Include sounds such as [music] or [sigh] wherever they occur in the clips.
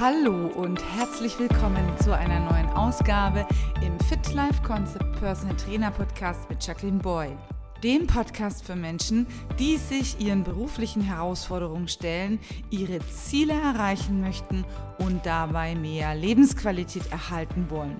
Hallo und herzlich willkommen zu einer neuen Ausgabe im Fit Life Concept Personal Trainer Podcast mit Jacqueline Boy. Dem Podcast für Menschen, die sich ihren beruflichen Herausforderungen stellen, ihre Ziele erreichen möchten und dabei mehr Lebensqualität erhalten wollen.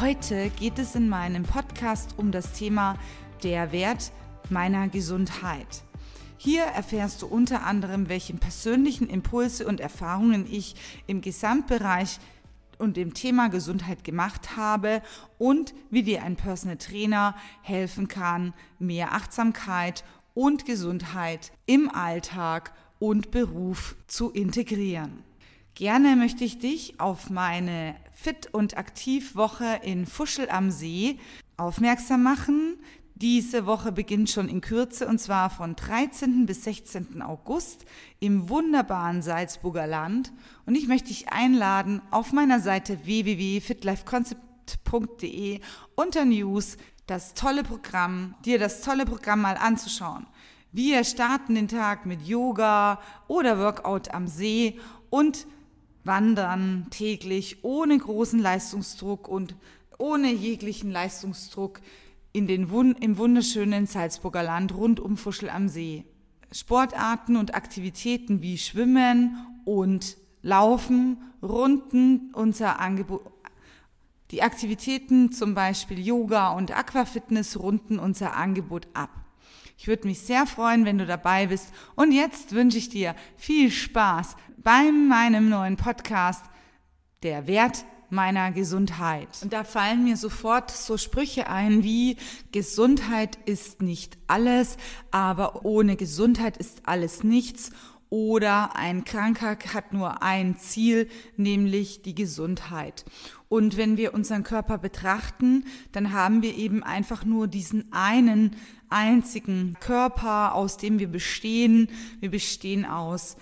Heute geht es in meinem Podcast um das Thema der Wert meiner Gesundheit. Hier erfährst du unter anderem, welche persönlichen Impulse und Erfahrungen ich im Gesamtbereich und dem Thema Gesundheit gemacht habe und wie dir ein Personal Trainer helfen kann, mehr Achtsamkeit und Gesundheit im Alltag und Beruf zu integrieren. Gerne möchte ich dich auf meine Fit- und Aktivwoche in Fuschel am See aufmerksam machen. Diese Woche beginnt schon in Kürze und zwar von 13. bis 16. August im wunderbaren Salzburger Land. Und ich möchte dich einladen, auf meiner Seite www.fitlifeconcept.de unter News das tolle Programm, dir das tolle Programm mal anzuschauen. Wir starten den Tag mit Yoga oder Workout am See und wandern täglich ohne großen Leistungsdruck und ohne jeglichen Leistungsdruck in den, im wunderschönen Salzburger Land rund um Fuschel am See. Sportarten und Aktivitäten wie Schwimmen und Laufen runden unser Angebot. Die Aktivitäten, zum Beispiel Yoga und Aquafitness, runden unser Angebot ab. Ich würde mich sehr freuen, wenn du dabei bist. Und jetzt wünsche ich dir viel Spaß bei meinem neuen Podcast, Der Wert meiner Gesundheit. Und da fallen mir sofort so Sprüche ein wie Gesundheit ist nicht alles, aber ohne Gesundheit ist alles nichts. Oder ein Kranker hat nur ein Ziel, nämlich die Gesundheit. Und wenn wir unseren Körper betrachten, dann haben wir eben einfach nur diesen einen einzigen Körper, aus dem wir bestehen. Wir bestehen aus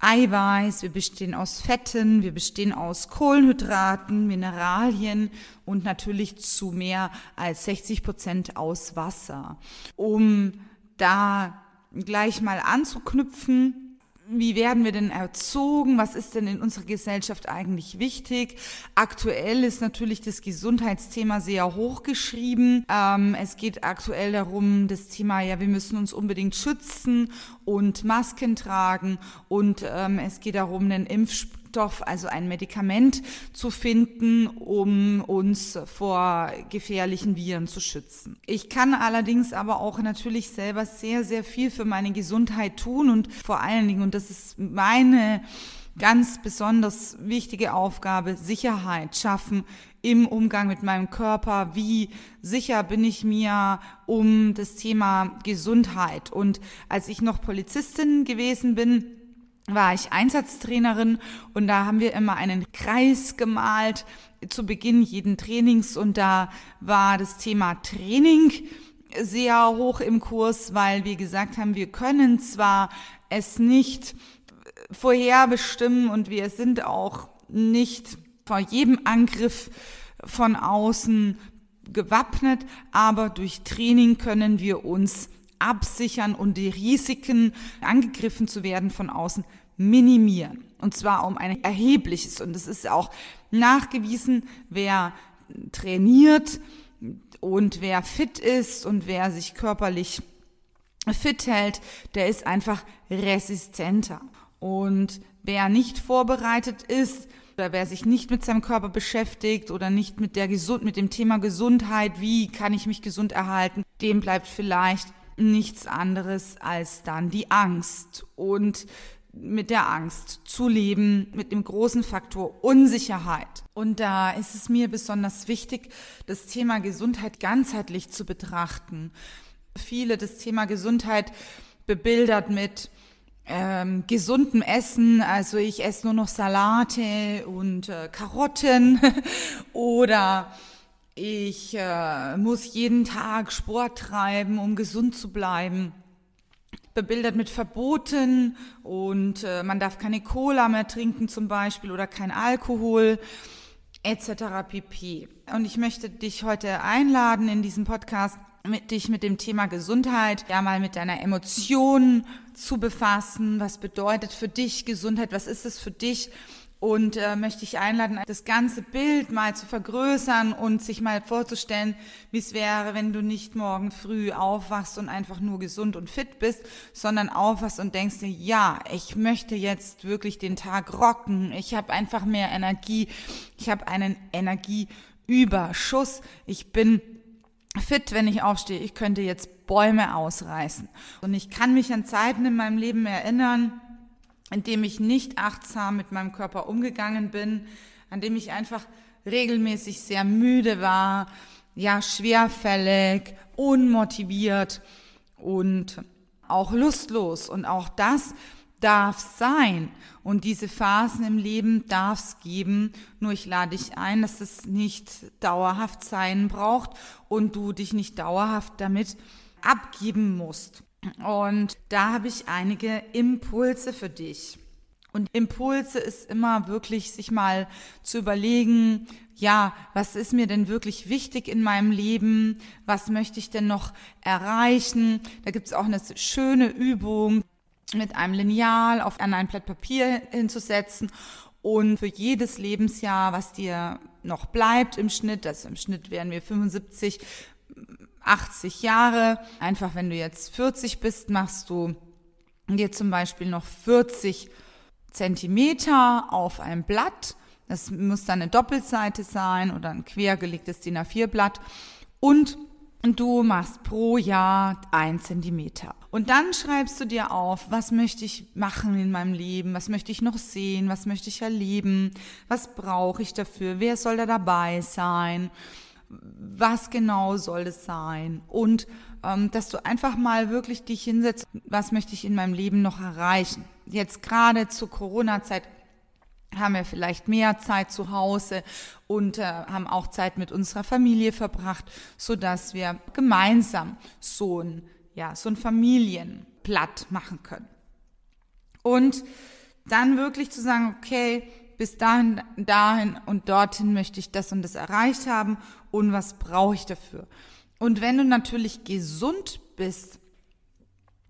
Eiweiß, wir bestehen aus Fetten, wir bestehen aus Kohlenhydraten, Mineralien und natürlich zu mehr als 60 Prozent aus Wasser. Um da gleich mal anzuknüpfen, wie werden wir denn erzogen? Was ist denn in unserer Gesellschaft eigentlich wichtig? Aktuell ist natürlich das Gesundheitsthema sehr hochgeschrieben. Ähm, es geht aktuell darum, das Thema, ja, wir müssen uns unbedingt schützen und Masken tragen. Und ähm, es geht darum, einen Impfstoff Impfstoff, also ein Medikament zu finden, um uns vor gefährlichen Viren zu schützen. Ich kann allerdings aber auch natürlich selber sehr, sehr viel für meine Gesundheit tun und vor allen Dingen, und das ist meine ganz besonders wichtige Aufgabe, Sicherheit schaffen im Umgang mit meinem Körper. Wie sicher bin ich mir um das Thema Gesundheit? Und als ich noch Polizistin gewesen bin, war ich Einsatztrainerin und da haben wir immer einen Kreis gemalt zu Beginn jeden Trainings und da war das Thema Training sehr hoch im Kurs, weil wir gesagt haben, wir können zwar es nicht vorherbestimmen und wir sind auch nicht vor jedem Angriff von außen gewappnet, aber durch Training können wir uns absichern und die Risiken, angegriffen zu werden von außen, minimieren. Und zwar um ein erhebliches. Und es ist auch nachgewiesen, wer trainiert und wer fit ist und wer sich körperlich fit hält, der ist einfach resistenter. Und wer nicht vorbereitet ist, oder wer sich nicht mit seinem Körper beschäftigt oder nicht mit der Gesund mit dem Thema Gesundheit, wie kann ich mich gesund erhalten, dem bleibt vielleicht nichts anderes als dann die Angst und mit der Angst zu leben, mit dem großen Faktor Unsicherheit. Und da ist es mir besonders wichtig, das Thema Gesundheit ganzheitlich zu betrachten. Viele das Thema Gesundheit bebildert mit ähm, gesundem Essen, also ich esse nur noch Salate und äh, Karotten [laughs] oder ich äh, muss jeden Tag Sport treiben, um gesund zu bleiben. Bebildert mit Verboten und äh, man darf keine Cola mehr trinken zum Beispiel oder kein Alkohol etc. pp. Und ich möchte dich heute einladen in diesem Podcast, mit dich mit dem Thema Gesundheit, ja mal mit deiner Emotion zu befassen. Was bedeutet für dich Gesundheit? Was ist es für dich? Und äh, möchte ich einladen, das ganze Bild mal zu vergrößern und sich mal vorzustellen, wie es wäre, wenn du nicht morgen früh aufwachst und einfach nur gesund und fit bist, sondern aufwachst und denkst dir, ja, ich möchte jetzt wirklich den Tag rocken, ich habe einfach mehr Energie, ich habe einen Energieüberschuss, ich bin fit, wenn ich aufstehe, ich könnte jetzt Bäume ausreißen. Und ich kann mich an Zeiten in meinem Leben erinnern, in dem ich nicht achtsam mit meinem Körper umgegangen bin, an dem ich einfach regelmäßig sehr müde war, ja, schwerfällig, unmotiviert und auch lustlos. Und auch das darf sein. Und diese Phasen im Leben darf es geben. Nur ich lade dich ein, dass es nicht dauerhaft sein braucht und du dich nicht dauerhaft damit abgeben musst. Und da habe ich einige Impulse für dich. Und Impulse ist immer wirklich, sich mal zu überlegen, ja, was ist mir denn wirklich wichtig in meinem Leben? Was möchte ich denn noch erreichen? Da gibt es auch eine schöne Übung, mit einem Lineal auf ein Blatt Papier hinzusetzen und für jedes Lebensjahr, was dir noch bleibt im Schnitt, also im Schnitt wären wir 75 80 Jahre. Einfach, wenn du jetzt 40 bist, machst du dir zum Beispiel noch 40 Zentimeter auf ein Blatt. Das muss dann eine Doppelseite sein oder ein quergelegtes DIN A4-Blatt. Und du machst pro Jahr ein Zentimeter. Und dann schreibst du dir auf, was möchte ich machen in meinem Leben, was möchte ich noch sehen, was möchte ich erleben, was brauche ich dafür, wer soll da dabei sein was genau soll es sein und ähm, dass du einfach mal wirklich dich hinsetzt, was möchte ich in meinem Leben noch erreichen. Jetzt gerade zur Corona-Zeit haben wir vielleicht mehr Zeit zu Hause und äh, haben auch Zeit mit unserer Familie verbracht, so dass wir gemeinsam so ein ja so ein Familienblatt machen können. Und dann wirklich zu sagen, okay, bis dahin, dahin und dorthin möchte ich das und das erreicht haben und was brauche ich dafür. Und wenn du natürlich gesund bist,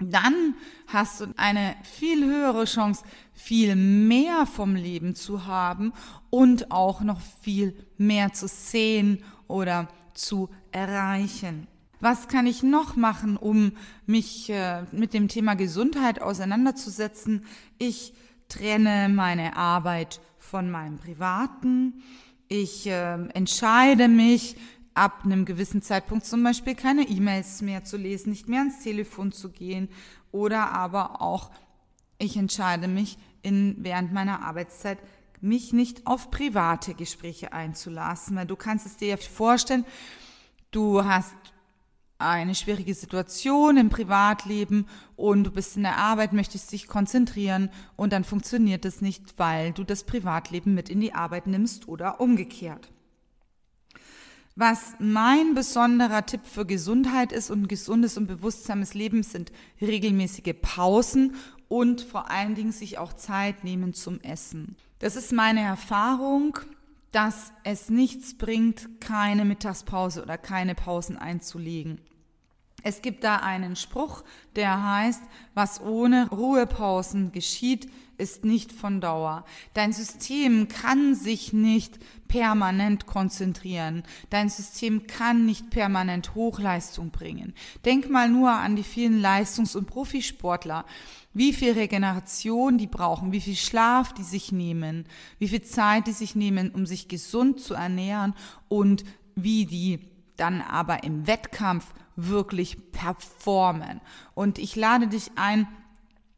dann hast du eine viel höhere Chance, viel mehr vom Leben zu haben und auch noch viel mehr zu sehen oder zu erreichen. Was kann ich noch machen, um mich äh, mit dem Thema Gesundheit auseinanderzusetzen? Ich trenne meine Arbeit von meinem Privaten. Ich äh, entscheide mich, ab einem gewissen Zeitpunkt zum Beispiel keine E-Mails mehr zu lesen, nicht mehr ans Telefon zu gehen oder aber auch, ich entscheide mich in, während meiner Arbeitszeit mich nicht auf private Gespräche einzulassen, weil du kannst es dir ja vorstellen, du hast eine schwierige Situation im Privatleben und du bist in der Arbeit, möchtest dich konzentrieren und dann funktioniert es nicht, weil du das Privatleben mit in die Arbeit nimmst oder umgekehrt. Was mein besonderer Tipp für Gesundheit ist und gesundes und bewusstsames Leben sind regelmäßige Pausen und vor allen Dingen sich auch Zeit nehmen zum Essen. Das ist meine Erfahrung dass es nichts bringt, keine Mittagspause oder keine Pausen einzulegen. Es gibt da einen Spruch, der heißt, was ohne Ruhepausen geschieht, ist nicht von Dauer. Dein System kann sich nicht permanent konzentrieren. Dein System kann nicht permanent Hochleistung bringen. Denk mal nur an die vielen Leistungs- und Profisportler. Wie viel Regeneration die brauchen, wie viel Schlaf die sich nehmen, wie viel Zeit die sich nehmen, um sich gesund zu ernähren und wie die dann aber im Wettkampf wirklich performen. Und ich lade dich ein,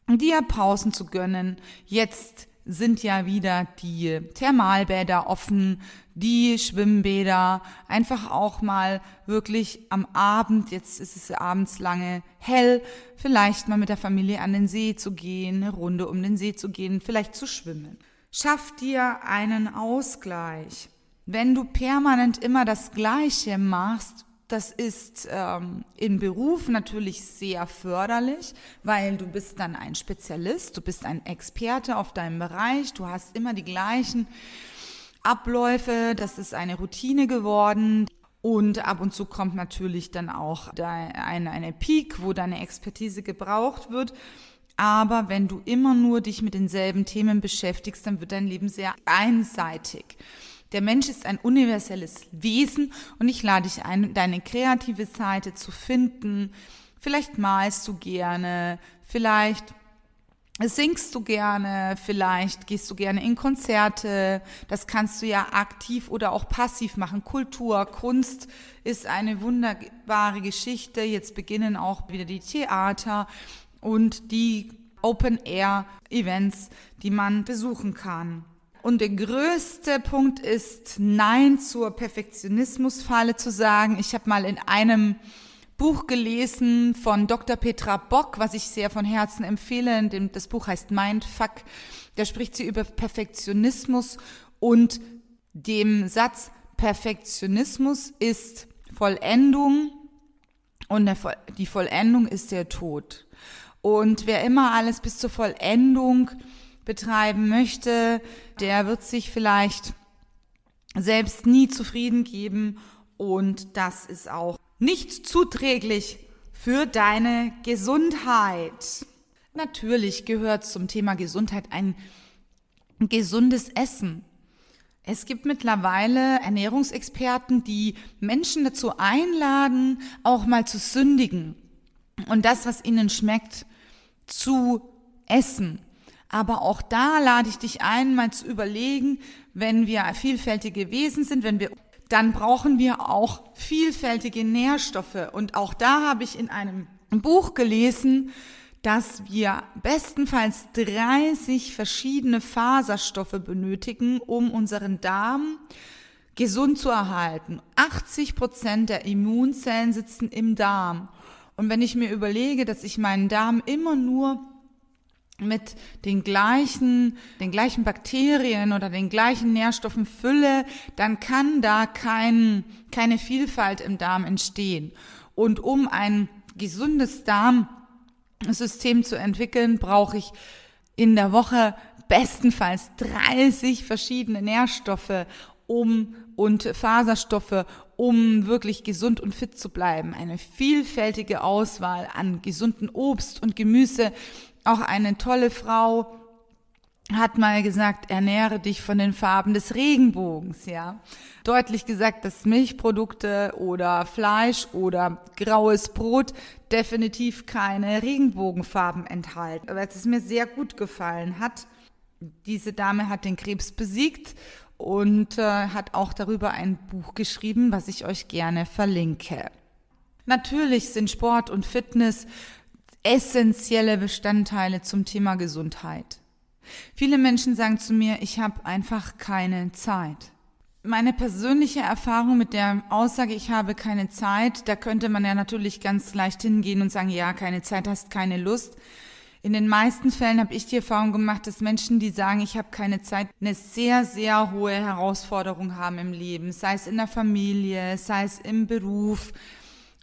dir Pausen zu gönnen. Jetzt sind ja wieder die Thermalbäder offen, die Schwimmbäder, einfach auch mal wirklich am Abend, jetzt ist es abends lange hell, vielleicht mal mit der Familie an den See zu gehen, eine Runde um den See zu gehen, vielleicht zu schwimmen. Schaff dir einen Ausgleich. Wenn du permanent immer das Gleiche machst, das ist ähm, in Beruf natürlich sehr förderlich, weil du bist dann ein Spezialist, du bist ein Experte auf deinem Bereich, du hast immer die gleichen Abläufe, das ist eine Routine geworden. Und ab und zu kommt natürlich dann auch eine, eine Peak, wo deine Expertise gebraucht wird. Aber wenn du immer nur dich mit denselben Themen beschäftigst, dann wird dein Leben sehr einseitig. Der Mensch ist ein universelles Wesen und ich lade dich ein, deine kreative Seite zu finden. Vielleicht malst du gerne, vielleicht singst du gerne, vielleicht gehst du gerne in Konzerte. Das kannst du ja aktiv oder auch passiv machen. Kultur, Kunst ist eine wunderbare Geschichte. Jetzt beginnen auch wieder die Theater und die Open-Air-Events, die man besuchen kann. Und der größte Punkt ist, Nein zur Perfektionismusfalle zu sagen. Ich habe mal in einem Buch gelesen von Dr. Petra Bock, was ich sehr von Herzen empfehle. Das Buch heißt Mindfuck. Da spricht sie über Perfektionismus und dem Satz, Perfektionismus ist Vollendung und die Vollendung ist der Tod. Und wer immer alles bis zur Vollendung betreiben möchte, der wird sich vielleicht selbst nie zufrieden geben und das ist auch nicht zuträglich für deine Gesundheit. Natürlich gehört zum Thema Gesundheit ein gesundes Essen. Es gibt mittlerweile Ernährungsexperten, die Menschen dazu einladen, auch mal zu sündigen und das, was ihnen schmeckt, zu essen. Aber auch da lade ich dich ein, mal zu überlegen, wenn wir vielfältige Wesen sind, wenn wir, dann brauchen wir auch vielfältige Nährstoffe. Und auch da habe ich in einem Buch gelesen, dass wir bestenfalls 30 verschiedene Faserstoffe benötigen, um unseren Darm gesund zu erhalten. 80 Prozent der Immunzellen sitzen im Darm. Und wenn ich mir überlege, dass ich meinen Darm immer nur mit den gleichen, den gleichen Bakterien oder den gleichen Nährstoffen fülle, dann kann da kein, keine Vielfalt im Darm entstehen. Und um ein gesundes Darmsystem zu entwickeln, brauche ich in der Woche bestenfalls 30 verschiedene Nährstoffe um und Faserstoffe, um wirklich gesund und fit zu bleiben. Eine vielfältige Auswahl an gesunden Obst und Gemüse, auch eine tolle Frau hat mal gesagt, ernähre dich von den Farben des Regenbogens, ja. Deutlich gesagt, dass Milchprodukte oder Fleisch oder graues Brot definitiv keine Regenbogenfarben enthalten. Aber es mir sehr gut gefallen hat. Diese Dame hat den Krebs besiegt und äh, hat auch darüber ein Buch geschrieben, was ich euch gerne verlinke. Natürlich sind Sport und Fitness essentielle Bestandteile zum Thema Gesundheit. Viele Menschen sagen zu mir, ich habe einfach keine Zeit. Meine persönliche Erfahrung mit der Aussage, ich habe keine Zeit, da könnte man ja natürlich ganz leicht hingehen und sagen, ja, keine Zeit, hast keine Lust. In den meisten Fällen habe ich die Erfahrung gemacht, dass Menschen, die sagen, ich habe keine Zeit, eine sehr, sehr hohe Herausforderung haben im Leben, sei es in der Familie, sei es im Beruf,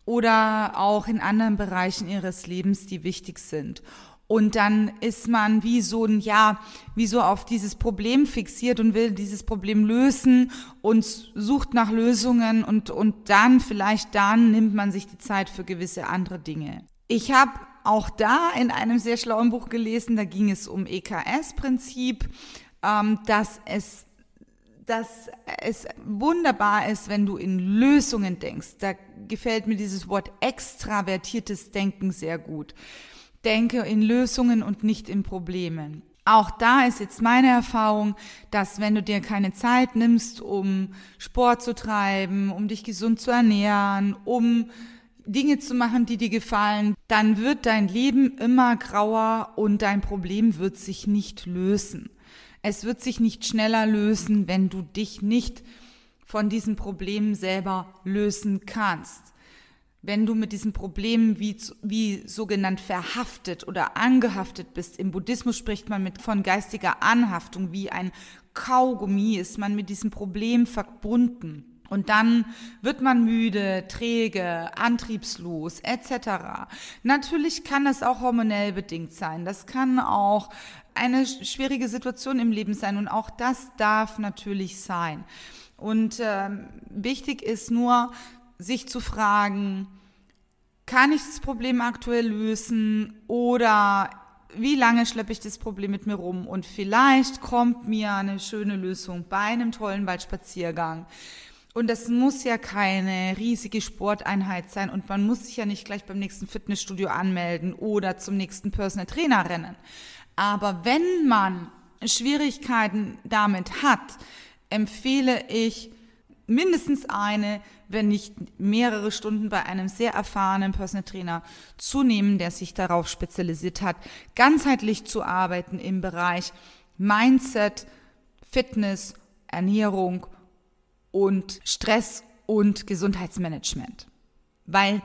oder auch in anderen Bereichen ihres Lebens, die wichtig sind. Und dann ist man wie so ein, ja, wie so auf dieses Problem fixiert und will dieses Problem lösen und sucht nach Lösungen und, und dann, vielleicht dann nimmt man sich die Zeit für gewisse andere Dinge. Ich habe auch da in einem sehr schlauen Buch gelesen, da ging es um EKS-Prinzip, ähm, dass es dass es wunderbar ist, wenn du in Lösungen denkst. Da gefällt mir dieses Wort extravertiertes Denken sehr gut. Denke in Lösungen und nicht in Problemen. Auch da ist jetzt meine Erfahrung, dass wenn du dir keine Zeit nimmst, um Sport zu treiben, um dich gesund zu ernähren, um Dinge zu machen, die dir gefallen, dann wird dein Leben immer grauer und dein Problem wird sich nicht lösen. Es wird sich nicht schneller lösen, wenn du dich nicht von diesem Problem selber lösen kannst. Wenn du mit diesem Problem wie, wie sogenannt verhaftet oder angehaftet bist, im Buddhismus spricht man mit von geistiger Anhaftung, wie ein Kaugummi ist man mit diesem Problem verbunden. Und dann wird man müde, träge, antriebslos etc. Natürlich kann das auch hormonell bedingt sein. Das kann auch eine schwierige Situation im Leben sein und auch das darf natürlich sein. Und äh, wichtig ist nur, sich zu fragen, kann ich das Problem aktuell lösen oder wie lange schleppe ich das Problem mit mir rum und vielleicht kommt mir eine schöne Lösung bei einem tollen Waldspaziergang. Und das muss ja keine riesige Sporteinheit sein und man muss sich ja nicht gleich beim nächsten Fitnessstudio anmelden oder zum nächsten Personal Trainer rennen. Aber wenn man Schwierigkeiten damit hat, empfehle ich mindestens eine, wenn nicht mehrere Stunden bei einem sehr erfahrenen Personal Trainer zu nehmen, der sich darauf spezialisiert hat, ganzheitlich zu arbeiten im Bereich Mindset, Fitness, Ernährung und Stress und Gesundheitsmanagement. Weil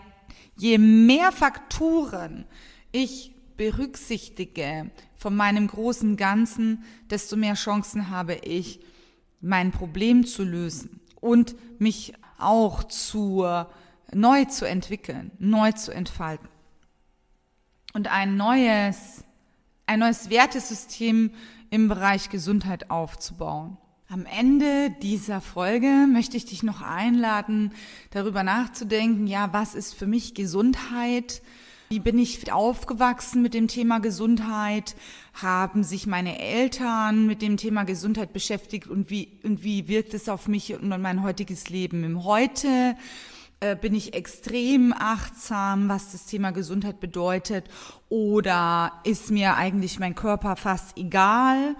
je mehr Faktoren ich berücksichtige von meinem großen Ganzen, desto mehr Chancen habe ich, mein Problem zu lösen und mich auch zu, neu zu entwickeln, neu zu entfalten. Und ein neues, ein neues Wertesystem im Bereich Gesundheit aufzubauen. Am Ende dieser Folge möchte ich dich noch einladen, darüber nachzudenken, ja, was ist für mich Gesundheit? Wie bin ich aufgewachsen mit dem Thema Gesundheit? Haben sich meine Eltern mit dem Thema Gesundheit beschäftigt und wie, und wie wirkt es auf mich und mein heutiges Leben im Heute? Äh, bin ich extrem achtsam, was das Thema Gesundheit bedeutet? Oder ist mir eigentlich mein Körper fast egal?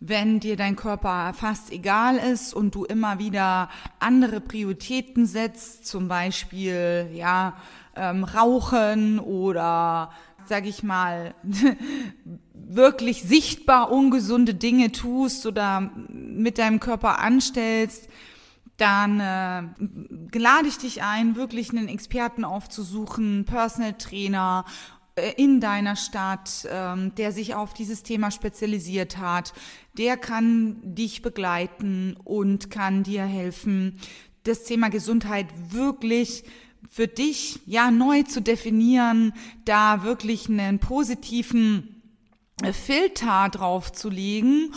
Wenn dir dein Körper fast egal ist und du immer wieder andere Prioritäten setzt, zum Beispiel ja ähm, Rauchen oder, sag ich mal, [laughs] wirklich sichtbar ungesunde Dinge tust oder mit deinem Körper anstellst, dann äh, lade ich dich ein, wirklich einen Experten aufzusuchen, Personal Trainer in deiner Stadt, ähm, der sich auf dieses Thema spezialisiert hat, der kann dich begleiten und kann dir helfen, das Thema Gesundheit wirklich für dich ja neu zu definieren, da wirklich einen positiven äh, Filter drauf zu legen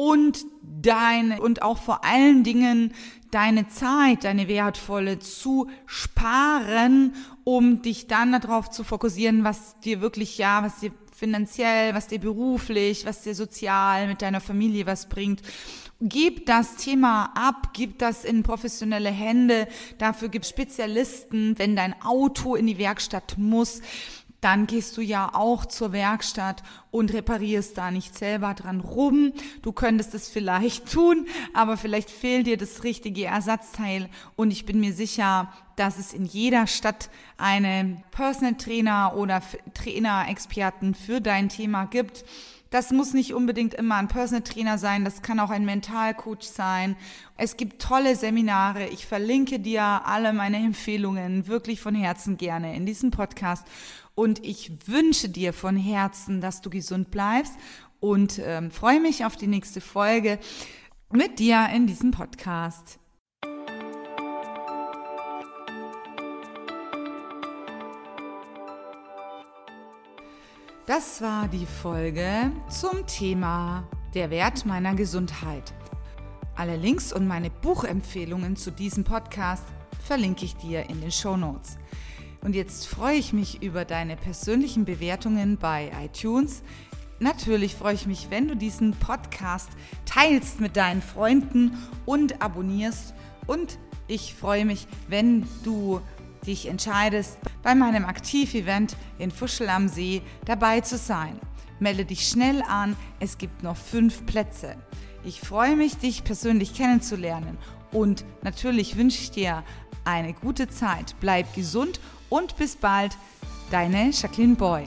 und deine und auch vor allen Dingen deine Zeit, deine wertvolle zu sparen, um dich dann darauf zu fokussieren, was dir wirklich ja, was dir finanziell, was dir beruflich, was dir sozial mit deiner Familie was bringt Gib das Thema ab, gib das in professionelle Hände. Dafür gibt Spezialisten. Wenn dein Auto in die Werkstatt muss, dann gehst du ja auch zur Werkstatt und reparierst da nicht selber dran rum. Du könntest es vielleicht [laughs] tun, aber vielleicht fehlt dir das richtige Ersatzteil. Und ich bin mir sicher, dass es in jeder Stadt einen Personal Trainer oder Trainer, Experten für dein Thema gibt. Das muss nicht unbedingt immer ein Personal Trainer sein, das kann auch ein Mentalcoach sein. Es gibt tolle Seminare. Ich verlinke dir alle meine Empfehlungen wirklich von Herzen gerne in diesem Podcast. Und ich wünsche dir von Herzen, dass du gesund bleibst und ähm, freue mich auf die nächste Folge mit dir in diesem Podcast. Das war die Folge zum Thema Der Wert meiner Gesundheit. Alle Links und meine Buchempfehlungen zu diesem Podcast verlinke ich dir in den Show Notes. Und jetzt freue ich mich über deine persönlichen Bewertungen bei iTunes. Natürlich freue ich mich, wenn du diesen Podcast teilst mit deinen Freunden und abonnierst. Und ich freue mich, wenn du dich entscheidest, bei meinem Aktivevent in Fuschel am See dabei zu sein. Melde dich schnell an, es gibt noch fünf Plätze. Ich freue mich, dich persönlich kennenzulernen und natürlich wünsche ich dir eine gute Zeit. Bleib gesund und bis bald, deine Jacqueline Boy.